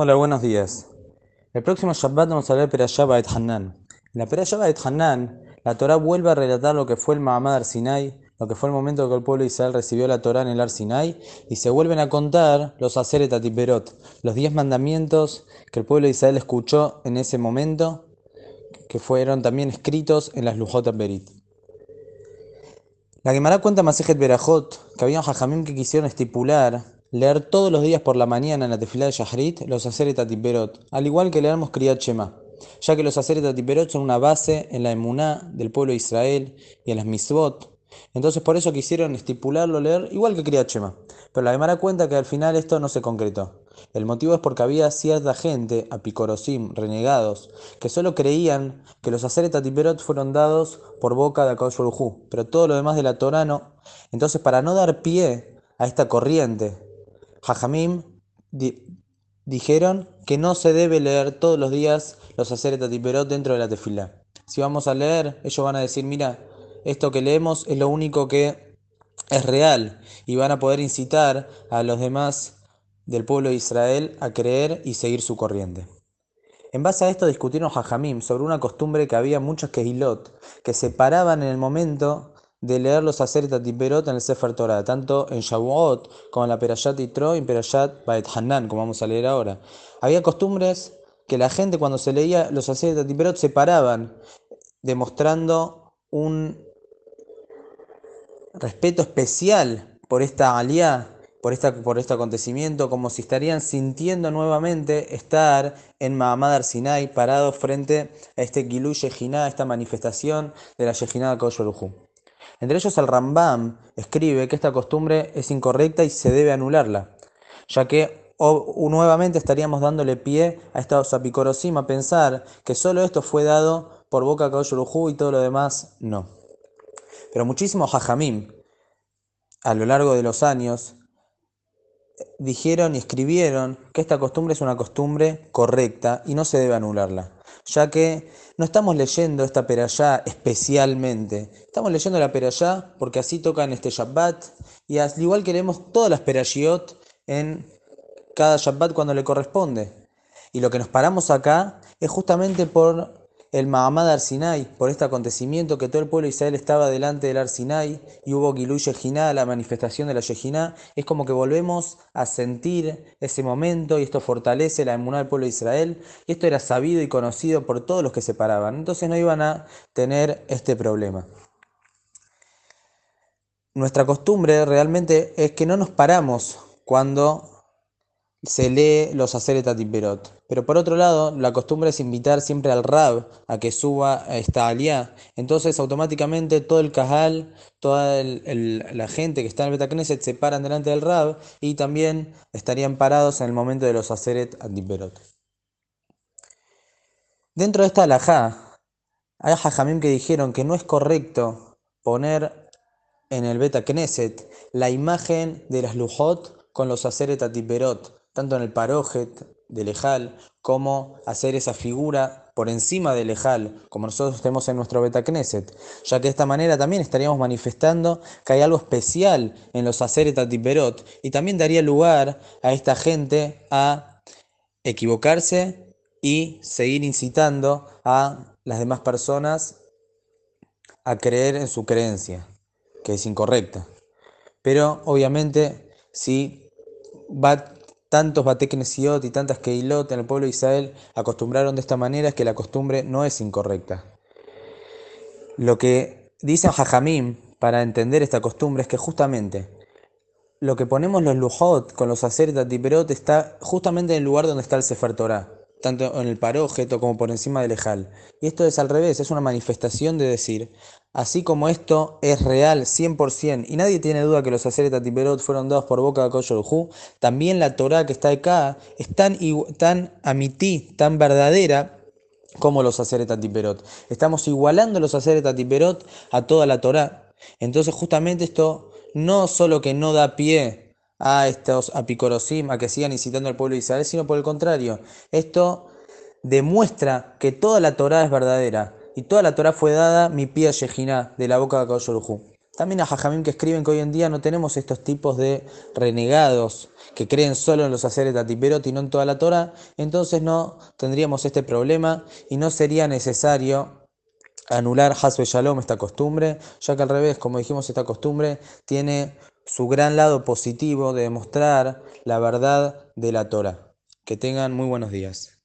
Hola, buenos días. El próximo Shabbat vamos a hablar de Perashá Ba'et Hanan. En la Perashá Ba'et Hanan, la Torah vuelve a relatar lo que fue el Mahamad Arsinai, lo que fue el momento en que el pueblo de Israel recibió la Torah en el Arsinai, y se vuelven a contar los Aseret Atiperot, los diez mandamientos que el pueblo de Israel escuchó en ese momento, que fueron también escritos en las Lujot Berit. La Gemara cuenta Masejet Berajot que había un jajamim que quisieron estipular leer todos los días por la mañana en la tefilá de Shahrit los Aseret Atiperot, al igual que leemos Kriyat Shema, ya que los Aseret Atiperot son una base en la emuná del pueblo de Israel y en las Mitzvot. Entonces por eso quisieron estipularlo, leer igual que Kriyat Shema. Pero la Gemara cuenta que al final esto no se concretó. El motivo es porque había cierta gente, apicorosim, renegados, que solo creían que los Aseret Atiperot fueron dados por boca de Akadosh pero todo lo demás de la Torah no. Entonces para no dar pie a esta corriente Jajamim dijeron que no se debe leer todos los días los Aseret Atiperot dentro de la tefila. Si vamos a leer, ellos van a decir, mira, esto que leemos es lo único que es real y van a poder incitar a los demás del pueblo de Israel a creer y seguir su corriente. En base a esto discutieron Jajamim sobre una costumbre que había muchos Kehilot que se paraban en el momento de leer los Aseret Atiperot en el Sefer Torah, tanto en Shavuot como en la Perashat Yitro y en Perashat Baet Hanan, como vamos a leer ahora. Había costumbres que la gente cuando se leía los Aseret Atiperot se paraban, demostrando un respeto especial por esta aliá, por, esta, por este acontecimiento, como si estarían sintiendo nuevamente estar en Mahamad Sinai, parados frente a este Gilu Yejiná, esta manifestación de la Yejiná de. Entre ellos el Rambam escribe que esta costumbre es incorrecta y se debe anularla, ya que nuevamente estaríamos dándole pie a estos apicorosim a pensar que solo esto fue dado por boca Kaoyorujú y todo lo demás no. Pero muchísimos hajamim a lo largo de los años dijeron y escribieron que esta costumbre es una costumbre correcta y no se debe anularla ya que no estamos leyendo esta perayá especialmente, estamos leyendo la perayá porque así tocan este Shabbat y al igual que leemos todas las perashiot en cada Shabbat cuando le corresponde. Y lo que nos paramos acá es justamente por el Mahamad Arsinai, por este acontecimiento que todo el pueblo de Israel estaba delante del Arsinai y hubo Gilú Yejiná, la manifestación de la Yejiná, es como que volvemos a sentir ese momento y esto fortalece la emuná del pueblo de Israel. Y esto era sabido y conocido por todos los que se paraban, entonces no iban a tener este problema. Nuestra costumbre realmente es que no nos paramos cuando se lee los Aseret. Pero por otro lado, la costumbre es invitar siempre al Rab a que suba esta aliá. Entonces, automáticamente todo el Kahal, toda la gente que está en el Betacneset se paran delante del Rab y también estarían parados en el momento de los Aseret Atiperot. Dentro de esta alajá, hay hajamim que dijeron que no es correcto poner en el Betacneset la imagen de las Lujot con los Aseret Atiperot tanto en el parojet del Ejal, como hacer esa figura por encima del Ejal, como nosotros tenemos en nuestro Betacneset, ya que de esta manera también estaríamos manifestando que hay algo especial en los Aseret Atiperot y también daría lugar a esta gente a equivocarse y seguir incitando a las demás personas a creer en su creencia, que es incorrecta. Pero obviamente si va tantos Bateknesiot y tantas Keilot en el pueblo de Israel acostumbraron de esta manera que la costumbre no es incorrecta. Lo que dice Jajamim para entender esta costumbre es que justamente lo que ponemos los Lujot con los Aseret Tiperot está justamente en el lugar donde está el Sefer Torah, tanto en el parójeto como por encima del Ejal. Y esto es al revés, es una manifestación de decir, Así como esto es real 100% y nadie tiene duda que los Aseret Atiperot fueron dados por boca de Koyorhu, también la Torah que está acá es tan, tan amití, tan verdadera como los Aseret Atiperot. Estamos igualando los Aseret Atiperot a toda la Torah. Entonces justamente esto no solo que no da pie a estos apicorosim, a que sigan incitando al pueblo de Israel, sino por el contrario, esto demuestra que toda la Torah es verdadera y toda la Torah fue dada mi pía Yejiná, de la boca de Akadosh También a Jajamim que escriben que hoy en día no tenemos estos tipos de renegados que creen solo en los haceres Atiperot y no en toda la Torah, entonces no tendríamos este problema y no sería necesario anular Hasbe Shalom, esta costumbre, ya que al revés, como dijimos, esta costumbre tiene su gran lado positivo de demostrar la verdad de la Torah. Que tengan muy buenos días.